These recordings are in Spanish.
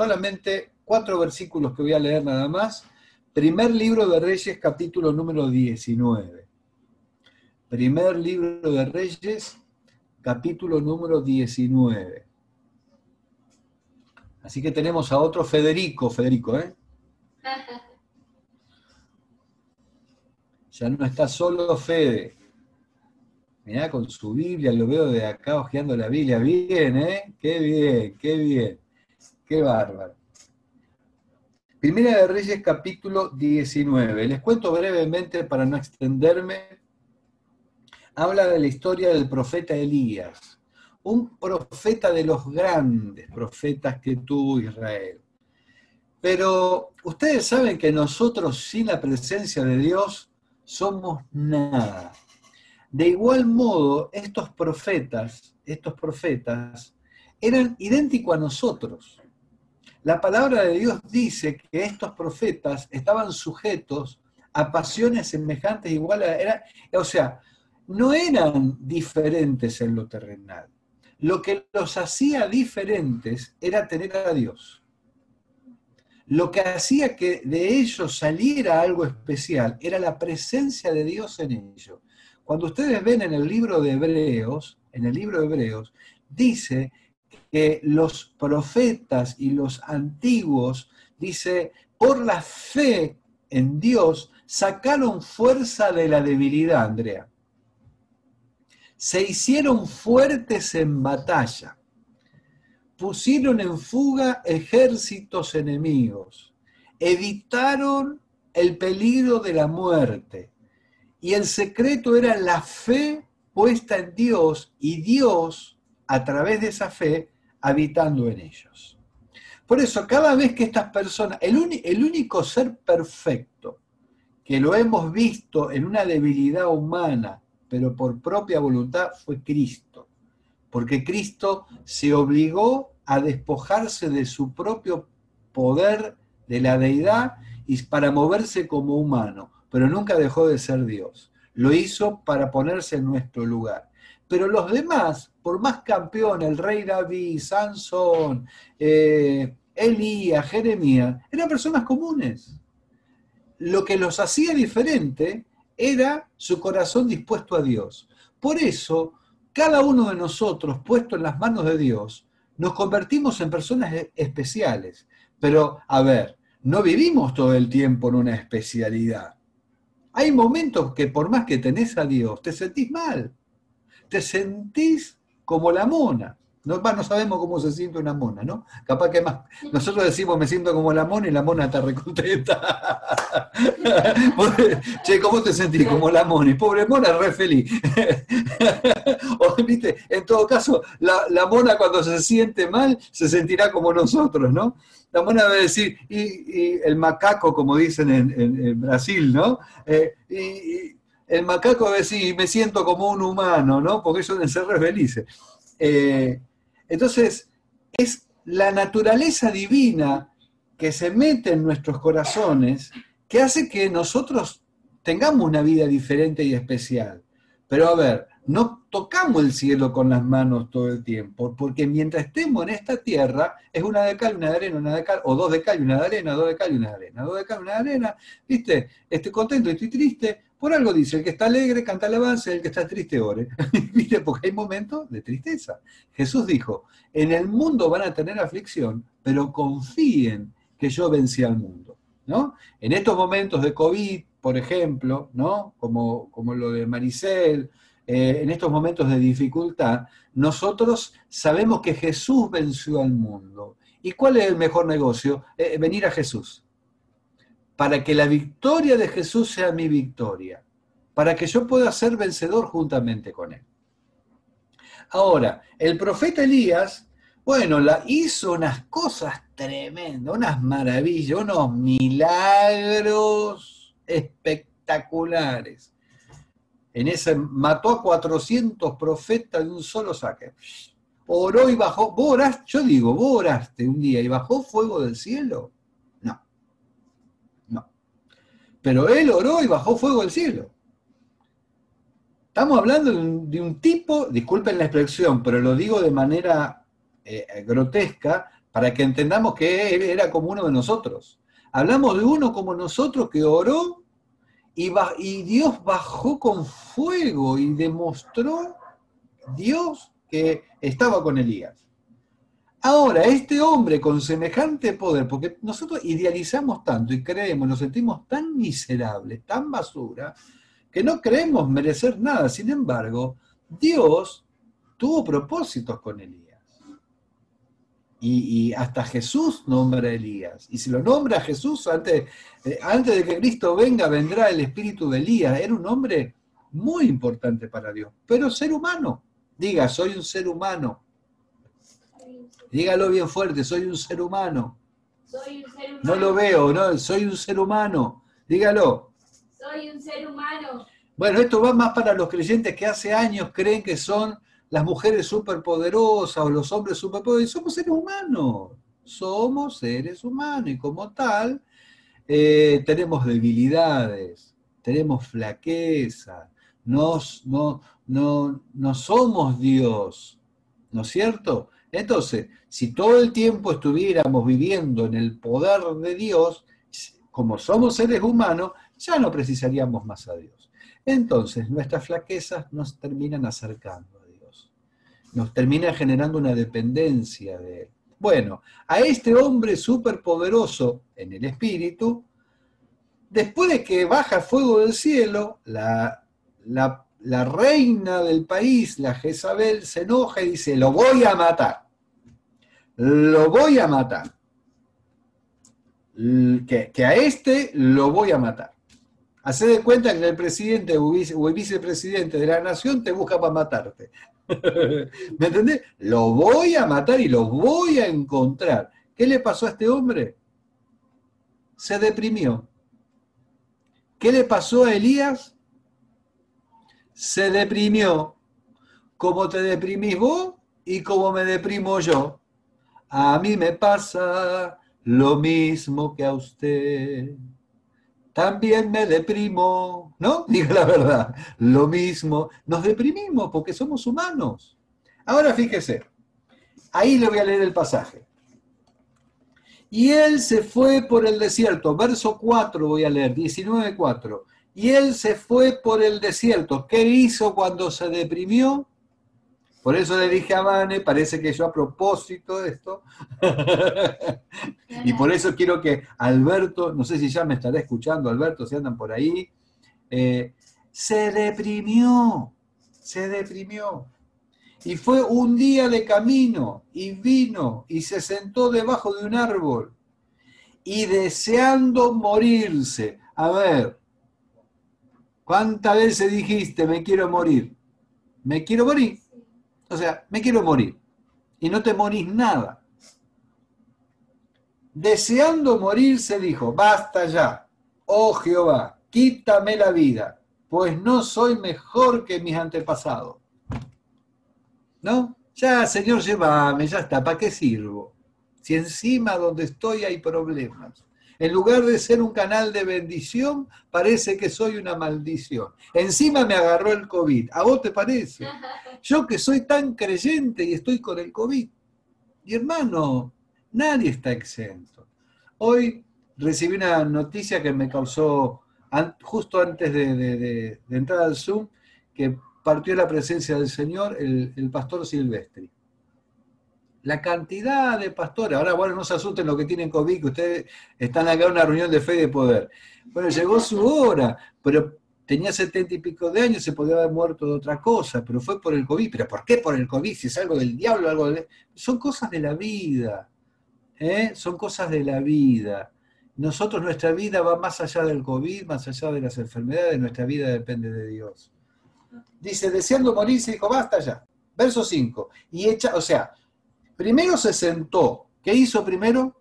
solamente cuatro versículos que voy a leer nada más. Primer libro de Reyes, capítulo número 19. Primer libro de Reyes, capítulo número 19. Así que tenemos a otro Federico, Federico, ¿eh? Ya no está solo Fede. Mirá, con su Biblia, lo veo de acá hojeando la Biblia. Bien, ¿eh? Qué bien, qué bien. Qué bárbaro. Primera de Reyes, capítulo 19. Les cuento brevemente para no extenderme. Habla de la historia del profeta Elías, un profeta de los grandes profetas que tuvo Israel. Pero ustedes saben que nosotros sin la presencia de Dios somos nada. De igual modo, estos profetas, estos profetas, eran idénticos a nosotros. La palabra de Dios dice que estos profetas estaban sujetos a pasiones semejantes, iguales a... o sea, no eran diferentes en lo terrenal. Lo que los hacía diferentes era tener a Dios. Lo que hacía que de ellos saliera algo especial era la presencia de Dios en ellos. Cuando ustedes ven en el libro de Hebreos, en el libro de Hebreos, dice que los profetas y los antiguos, dice, por la fe en Dios, sacaron fuerza de la debilidad, Andrea. Se hicieron fuertes en batalla, pusieron en fuga ejércitos enemigos, evitaron el peligro de la muerte, y el secreto era la fe puesta en Dios y Dios, a través de esa fe, habitando en ellos. Por eso, cada vez que estas personas, el, el único ser perfecto que lo hemos visto en una debilidad humana, pero por propia voluntad, fue Cristo. Porque Cristo se obligó a despojarse de su propio poder de la deidad y para moverse como humano pero nunca dejó de ser Dios. Lo hizo para ponerse en nuestro lugar. Pero los demás, por más campeón, el rey David, Sansón, eh, Elías, Jeremías, eran personas comunes. Lo que los hacía diferente era su corazón dispuesto a Dios. Por eso, cada uno de nosotros, puesto en las manos de Dios, nos convertimos en personas e-, especiales. Pero, a ver, no vivimos todo el tiempo en una especialidad. Hay momentos que por más que tenés a Dios, te sentís mal. Te sentís como la mona. No, no sabemos cómo se siente una mona, ¿no? Capaz que más. Nosotros decimos me siento como la mona y la mona está recontenta. che, ¿cómo te sentís? Como la mona. Pobre mona, re feliz. o, ¿viste? En todo caso, la, mona cuando se siente mal se sentirá como nosotros, ¿no? La mona va a decir, y, el macaco, como dicen en, Brasil, ¿no? Eh, y, el macaco decir, me siento como un humano, ¿no? Porque ellos deben ser re felices. Eh, entonces, es la naturaleza divina que se mete en nuestros corazones que hace que nosotros tengamos una vida diferente y especial. Pero a ver, no tocamos el cielo con las manos todo el tiempo, porque mientras estemos en esta tierra, es una de cal, una de arena, una de cal, o dos de cal una de arena, dos de cal y una de arena, dos de cal una de arena, ¿viste? Estoy contento, estoy triste, por algo dice, el que está alegre canta alabanza, el que está triste ore. ¿Viste? Porque hay momentos de tristeza. Jesús dijo, en el mundo van a tener aflicción, pero confíen que yo vencí al mundo. ¿no? En estos momentos de COVID, por ejemplo, ¿no? como, como lo de Maricel, eh, en estos momentos de dificultad, nosotros sabemos que Jesús venció al mundo. ¿Y cuál es el mejor negocio? Eh, venir a Jesús para que la victoria de Jesús sea mi victoria, para que yo pueda ser vencedor juntamente con Él. Ahora, el profeta Elías, bueno, la, hizo unas cosas tremendas, unas maravillas, unos milagros espectaculares. En ese mató a 400 profetas de un solo saque. Oró y bajó. ¿Vos oraste? Yo digo, vos oraste un día y bajó fuego del cielo. Pero él oró y bajó fuego del cielo. Estamos hablando de un, tipo, disculpen la expresión, pero lo digo de manera eh, grotesca, para que entendamos que él era como uno de nosotros. Hablamos de uno como nosotros que oró y, y Dios bajó con fuego y demostró Dios que estaba con Elías. Ahora, este hombre con semejante poder, porque nosotros idealizamos tanto y creemos, nos sentimos tan miserables, tan basura, que no creemos merecer nada. Sin embargo, Dios tuvo propósitos con Elías. Y, hasta Jesús nombra a Elías. Y si lo nombra Jesús, antes, eh, antes de que Cristo venga, vendrá el espíritu de Elías. Era un hombre muy importante para Dios, pero ser humano. Diga, soy un ser humano. Dígalo bien fuerte, soy un ser humano. Soy un ser humano. No lo veo, no, soy un ser humano. Dígalo. Soy un ser humano. Bueno, esto va más para los creyentes que hace años creen que son las mujeres superpoderosas o los hombres superpoderosos. Somos seres humanos. Somos seres humanos y como tal eh, tenemos debilidades, tenemos flaqueza, nos, no, no, no somos Dios, ¿no es cierto? Entonces, si todo el tiempo estuviéramos viviendo en el poder de Dios, como somos seres humanos, ya no precisaríamos más a Dios. Entonces, nuestras flaquezas nos terminan acercando a Dios, nos termina generando una dependencia de Él. Bueno, a este hombre superpoderoso en el espíritu, después de que baja fuego del cielo, la, la la reina del país, la Jezabel, se enoja y dice, lo voy a matar. Lo voy a matar. Que, a este lo voy a matar. Haced de cuenta que el presidente o el vicepresidente de la nación te busca para matarte. ¿Me entendés? Lo voy a matar y lo voy a encontrar. ¿Qué le pasó a este hombre? Se deprimió. ¿Qué le pasó a Elías? Se deprimió, como te deprimís vos y como me deprimo yo. A mí me pasa lo mismo que a usted. También me deprimo, ¿no? Diga la verdad, lo mismo. Nos deprimimos porque somos humanos. Ahora fíjese, ahí le voy a leer el pasaje. Y él se fue por el desierto, verso 4 voy a leer, 19.4. Y él se fue por el desierto. ¿Qué hizo cuando se deprimió? Por eso le dije a Vane, parece que yo a propósito de esto, y por eso quiero que Alberto, no sé si ya me estará escuchando, Alberto, si andan por ahí, eh, se deprimió, se deprimió. Y fue un día de camino, y vino, y se sentó debajo de un árbol, y deseando morirse. A ver, ¿Cuántas veces dijiste, me quiero morir? Me quiero morir. O sea, me quiero morir. Y no te morís nada. Deseando morir se dijo, basta ya, oh Jehová, quítame la vida, pues no soy mejor que mis antepasados. ¿No? Ya, Señor, llévame, ya está, ¿para qué sirvo? Si encima donde estoy hay problemas. En lugar de ser un canal de bendición, parece que soy una maldición. Encima me agarró el COVID. ¿A vos te parece? Yo que soy tan creyente y estoy con el COVID. Y hermano, nadie está exento. Hoy recibí una noticia que me causó, justo antes de, entrar al Zoom, que partió la presencia del Señor el, el pastor Silvestri la cantidad de pastores, ahora bueno, no se asusten los que tienen COVID, que ustedes están acá en una reunión de fe y de poder. Bueno, llegó su hora, pero tenía setenta y pico de años, se podía haber muerto de otra cosa, pero fue por el COVID. ¿Pero por qué por el COVID? Si es algo del diablo, algo. Son cosas de la vida, ¿eh? son cosas de la vida. Nosotros, nuestra vida va más allá del COVID, más allá de las enfermedades, nuestra vida depende de Dios. Dice, deseando morirse, dijo, basta ya. Verso 5. Y echa, o sea, Primero se sentó. ¿Qué hizo primero?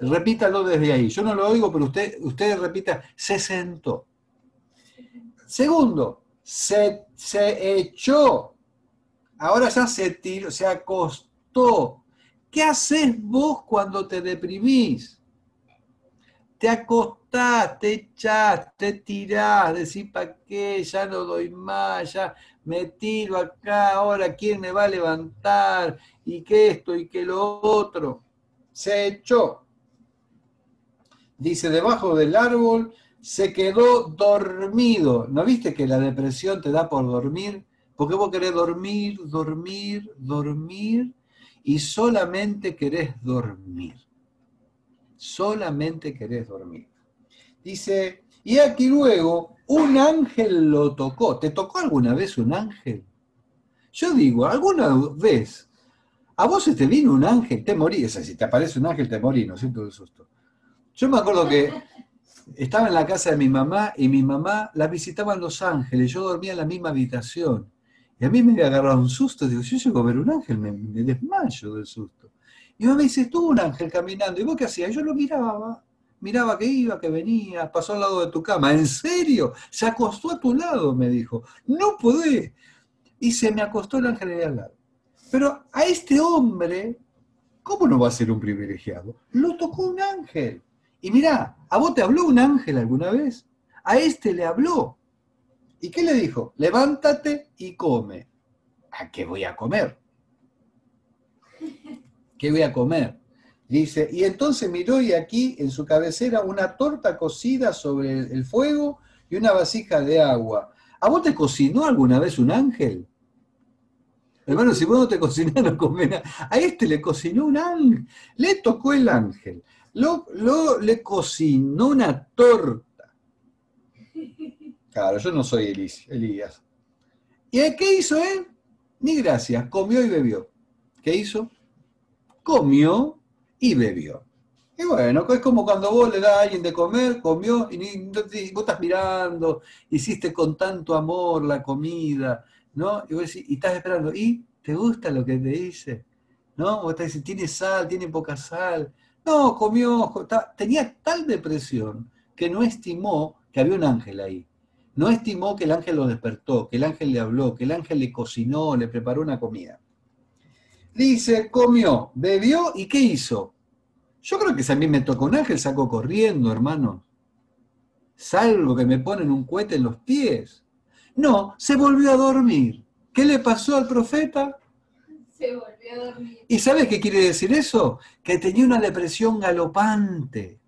Repítalo desde ahí. Yo no lo oigo, pero usted, usted repita, se sentó. Segundo, se, se echó. Ahora ya se tiró, se acostó. ¿Qué haces vos cuando te deprimís? Te acostás, te echás, te tirás, decís, ¿para qué? Ya no doy más, ya me tiro acá, ahora quién me va a levantar y que esto y que lo otro. Se echó. Dice, debajo del árbol se quedó dormido. ¿No viste que la depresión te da por dormir? Porque vos querés dormir, dormir, dormir y solamente querés dormir. Solamente querés dormir. Dice, y aquí luego un ángel lo tocó. ¿Te tocó alguna vez un ángel? Yo digo, alguna vez, a vos se te vino un ángel, te morís. si te aparece un ángel, te morís, no siento el susto. Yo me acuerdo que estaba en la casa de mi mamá y mi mamá la visitaban los ángeles. Yo dormía en la misma habitación. Y a mí me había agarrado un susto. Digo, yo llego a ver un ángel, me, desmayo del susto. Y mi mamá dice, estuvo un ángel caminando. ¿Y vos qué hacías? Yo lo miraba. Miraba que iba, que venía, pasó al lado de tu cama. ¿En serio? Se acostó a tu lado, me dijo. No podés. Y se me acostó el ángel de al lado. Pero a este hombre, ¿cómo no va a ser un privilegiado? Lo tocó un ángel. Y mirá, ¿a vos te habló un ángel alguna vez? A este le habló. ¿Y qué le dijo? Levántate y come. ¿A qué voy a comer? ¿Qué voy a comer? Dice, y entonces miró y aquí en su cabecera una torta cocida sobre el fuego y una vasija de agua. ¿A vos te cocinó alguna vez un ángel? Hermano, si vos no te cocinás, no comés nada. A este le cocinó un ángel. Le tocó el ángel lo, le cocinó una torta. Claro, yo no soy Elías. ¿Y qué hizo él? Ni gracias, comió y bebió. ¿Qué hizo? Comió y bebió. Y bueno, es como cuando vos le das a alguien de comer, comió y, vos estás mirando, hiciste con tanto amor la comida, ¿no? Y vos decís, y estás esperando, ¿y te gusta lo que te dice? ¿No? Vos estás diciendo, tiene sal, tiene poca sal, no, comió, tenía tal depresión que no estimó que había un ángel ahí. No estimó que el ángel lo despertó, que el ángel le habló, que el ángel le cocinó, le preparó una comida. Dice, comió, bebió y ¿qué hizo? Yo creo que si a mí me tocó un ángel, sacó corriendo, hermano. Salvo que me ponen un cohete en los pies. No, se volvió a dormir. ¿Qué le pasó al profeta? Se volvió a dormir. ¿Y sabes qué quiere decir eso? Que tenía una depresión galopante,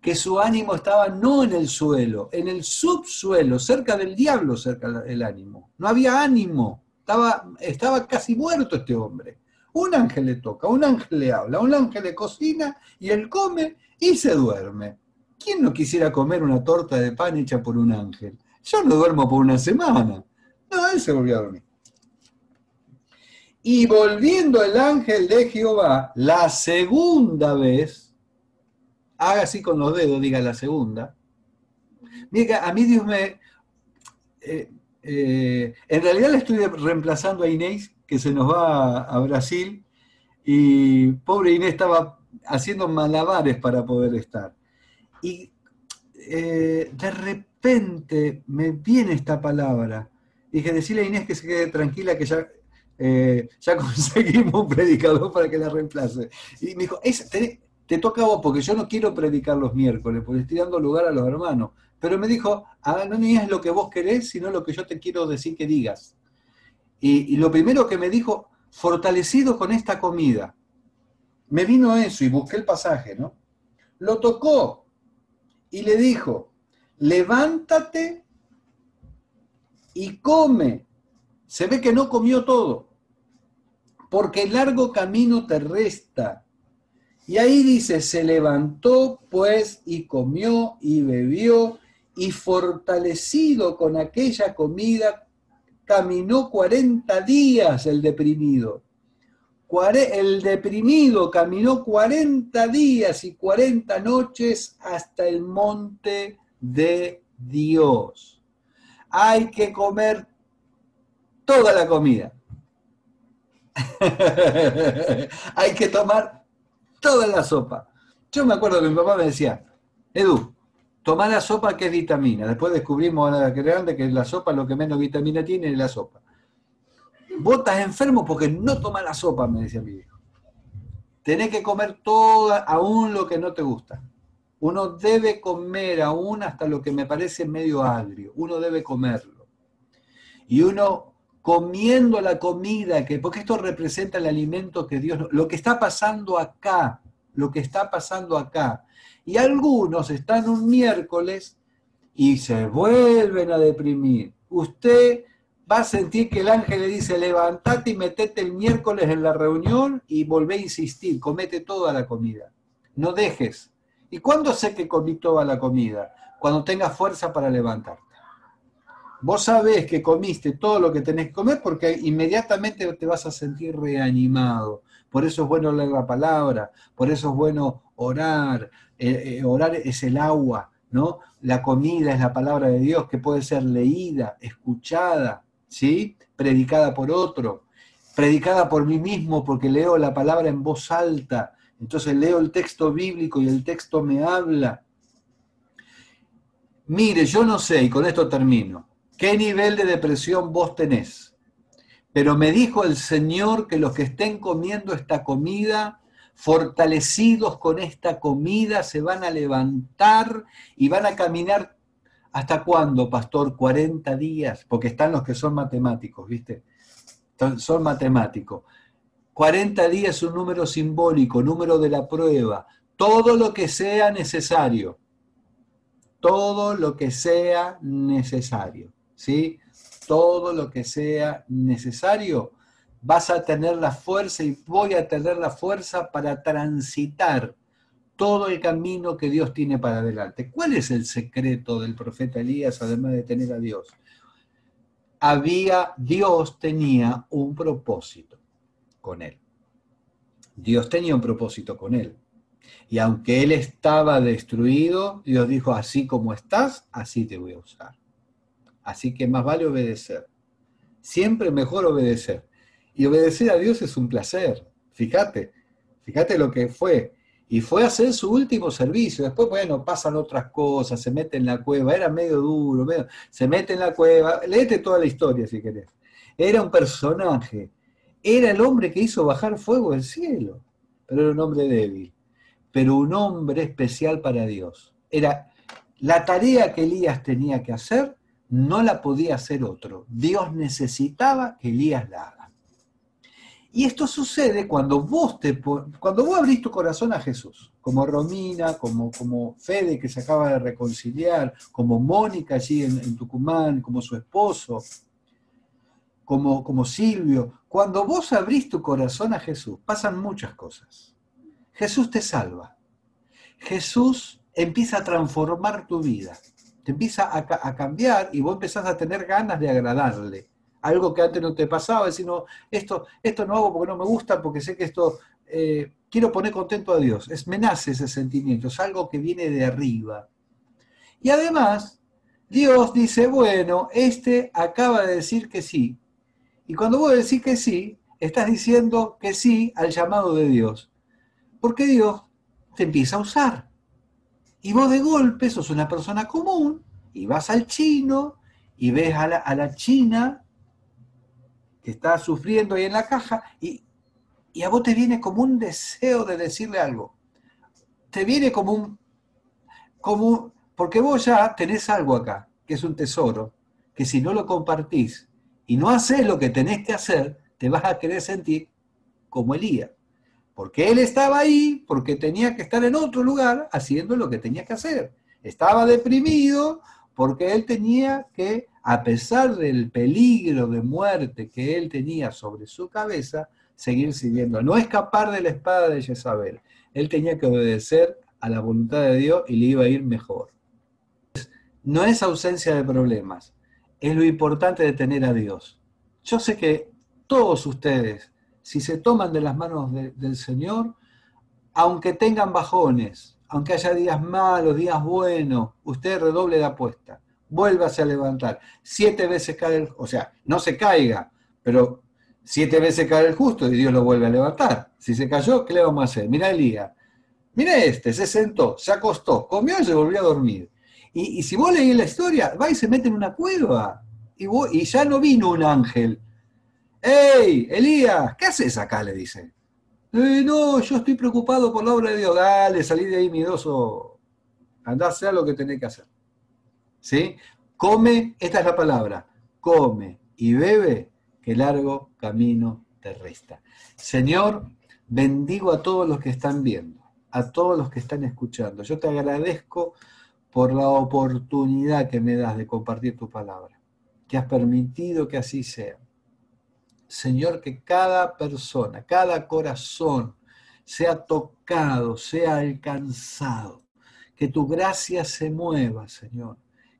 que su ánimo estaba no en el suelo, en el subsuelo, cerca del diablo, cerca del ánimo. No había ánimo, estaba, estaba casi muerto este hombre. Un ángel le toca, un ángel le habla, un ángel le cocina y él come y se duerme. ¿Quién no quisiera comer una torta de pan hecha por un ángel? Yo no duermo por una semana. No, él se volvió a dormir. Y volviendo el ángel de Jehová la segunda vez, haga así con los dedos, diga la segunda. Mira, a mí Dios me... Eh, eh, en realidad le estoy reemplazando a Inés, que se nos va a, Brasil, y pobre Inés estaba haciendo malabares para poder estar. Y eh, de repente me viene esta palabra. Dije, decirle a Inés que se quede tranquila, que ya eh, ya conseguimos un predicador para que la reemplace. Y me dijo, te, toca a vos, porque yo no quiero predicar los miércoles, porque estoy dando lugar a los hermanos. Pero me dijo, ah, no es lo que vos querés, sino lo que yo te quiero decir que digas. Y, y lo primero que me dijo, fortalecido con esta comida. Me vino eso y busqué el pasaje, ¿no? Lo tocó y le dijo, levántate y come se ve que no comió todo, porque el largo camino te resta. Y ahí dice, se levantó pues y comió y bebió y fortalecido con aquella comida, caminó 40 días el deprimido. El deprimido caminó 40 días y 40 noches hasta el monte de Dios. Hay que comer toda la comida. Hay que tomar toda la sopa. Yo me acuerdo que mi papá me decía, Edu, toma la sopa que es vitamina. Después descubrimos a la grande que la sopa lo que menos vitamina tiene es la sopa. Vos estás enfermo porque no tomas la sopa, me decía mi hijo. Tenés que comer toda, aún lo que no te gusta. Uno debe comer aún hasta lo que me parece medio agrio. Uno debe comerlo. Y uno comiendo la comida, que, porque esto representa el alimento que Dios... Lo que está pasando acá, lo que está pasando acá. Y algunos están un miércoles y se vuelven a deprimir. Usted va a sentir que el ángel le dice, levantate y metete el miércoles en la reunión y volvé a insistir, comete toda la comida. No dejes. ¿Y cuándo sé que comí toda la comida? Cuando tengas fuerza para levantarte. Vos sabés que comiste todo lo que tenés que comer porque inmediatamente te vas a sentir reanimado. Por eso es bueno leer la palabra, por eso es bueno orar. Eh, eh, orar es el agua, ¿no? La comida es la palabra de Dios que puede ser leída, escuchada, ¿sí? Predicada por otro, predicada por mí mismo porque leo la palabra en voz alta. Entonces leo el texto bíblico y el texto me habla. Mire, yo no sé, y con esto termino, qué nivel de depresión vos tenés, pero me dijo el Señor que los que estén comiendo esta comida, fortalecidos con esta comida, se van a levantar y van a caminar ¿Hasta cuándo, pastor? 40 días, porque están los que son matemáticos, ¿viste? Son matemáticos. 40 días es un número simbólico, número de la prueba. Todo lo que sea necesario. Todo lo que sea necesario. ¿Sí? Todo lo que sea necesario. Vas a tener la fuerza y voy a tener la fuerza para transitar todo el camino que Dios tiene para adelante. ¿Cuál es el secreto del profeta Elías, además de tener a Dios? Había, Dios tenía un propósito con él. Dios tenía un propósito con él. Y aunque él estaba destruido, Dios dijo, así como estás, así te voy a usar. Así que más vale obedecer. Siempre mejor obedecer. Y obedecer a Dios es un placer. Fíjate, fíjate lo que fue y fue a hacer su último servicio. Después, bueno, pasan otras cosas, se mete en la cueva, era medio duro, medio, se mete en la cueva, léete toda la historia si querés. Era un personaje, era el hombre que hizo bajar fuego del cielo, pero era un hombre débil, pero un hombre especial para Dios. Era la tarea que Elías tenía que hacer, no la podía hacer otro. Dios necesitaba que Elías la haga. Y esto sucede cuando vos, te, cuando vos abrís tu corazón a Jesús, como Romina, como, como Fede que se acaba de reconciliar, como Mónica allí en, Tucumán, como su esposo, como, como Silvio. Cuando vos abrís tu corazón a Jesús, pasan muchas cosas. Jesús te salva. Jesús empieza a transformar tu vida. Te empieza a, a cambiar y vos empezás a tener ganas de agradarle algo que antes no te pasaba, decir, no, esto, esto no hago porque no me gusta, porque sé que esto, eh, quiero poner contento a Dios. Es, me nace ese sentimiento, es algo que viene de arriba. Y además, Dios dice, bueno, este acaba de decir que sí. Y cuando vos decís que sí, estás diciendo que sí al llamado de Dios. Porque Dios te empieza a usar. Y vos de golpe sos una persona común y vas al chino y ves a la, a la china que está sufriendo ahí en la caja y, a vos te viene como un deseo de decirle algo. Te viene como un, como porque vos ya tenés algo acá, que es un tesoro, que si no lo compartís y no haces lo que tenés que hacer, te vas a querer sentir como Elías. Porque él estaba ahí, porque tenía que estar en otro lugar haciendo lo que tenía que hacer. Estaba deprimido porque él tenía que a pesar del peligro de muerte que él tenía sobre su cabeza, seguir siguiendo, no escapar de la espada de Jezabel. Él tenía que obedecer a la voluntad de Dios y le iba a ir mejor. No es ausencia de problemas, es lo importante de tener a Dios. Yo sé que todos ustedes, si se toman de las manos del Señor, aunque tengan bajones, aunque haya días malos, días buenos, usted redoble de apuesta vuélvase a levantar. Siete veces cae el, o sea, no se caiga, pero siete veces cae el justo y Dios lo vuelve a levantar. Si se cayó, ¿qué le vamos a hacer? Mira Elías. Mira este, se sentó, se acostó, comió y se volvió a dormir. Y, si vos leís la historia, va y se mete en una cueva. Y, y ya no vino un ángel. ¡Ey, Elías! ¿Qué haces acá? le dice. Eh, no, yo estoy preocupado por la obra de Dios. Dale, salí de ahí, miedoso. Andá a hacer lo que tenés que hacer. ¿Sí? Come, esta es la palabra, come y bebe, que largo camino te resta. Señor, bendigo a todos los que están viendo, a todos los que están escuchando. Yo te agradezco por la oportunidad que me das de compartir tu palabra, que has permitido que así sea. Señor, que cada persona, cada corazón sea tocado, sea alcanzado, que tu gracia se mueva, Señor,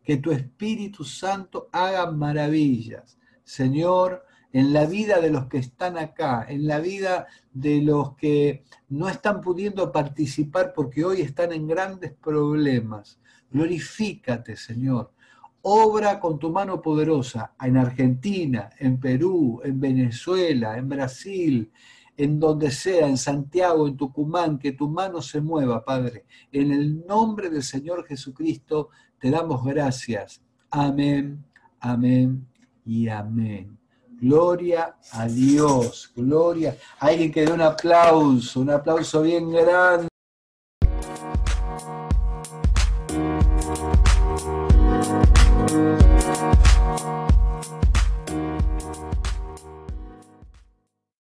que tu Espíritu Santo haga maravillas, Señor, en la vida de los que están acá, en la vida de los que no están pudiendo participar porque hoy están en grandes problemas. Glorifícate, Señor. Obra con tu mano poderosa en Argentina, en Perú, en Venezuela, en Brasil, en donde sea, en Santiago, en Tucumán, que tu mano se mueva, Padre. En el nombre del Señor Jesucristo te damos gracias. Amén, amén y amén. Gloria a Dios, gloria. Alguien que dé un aplauso, un aplauso bien grande.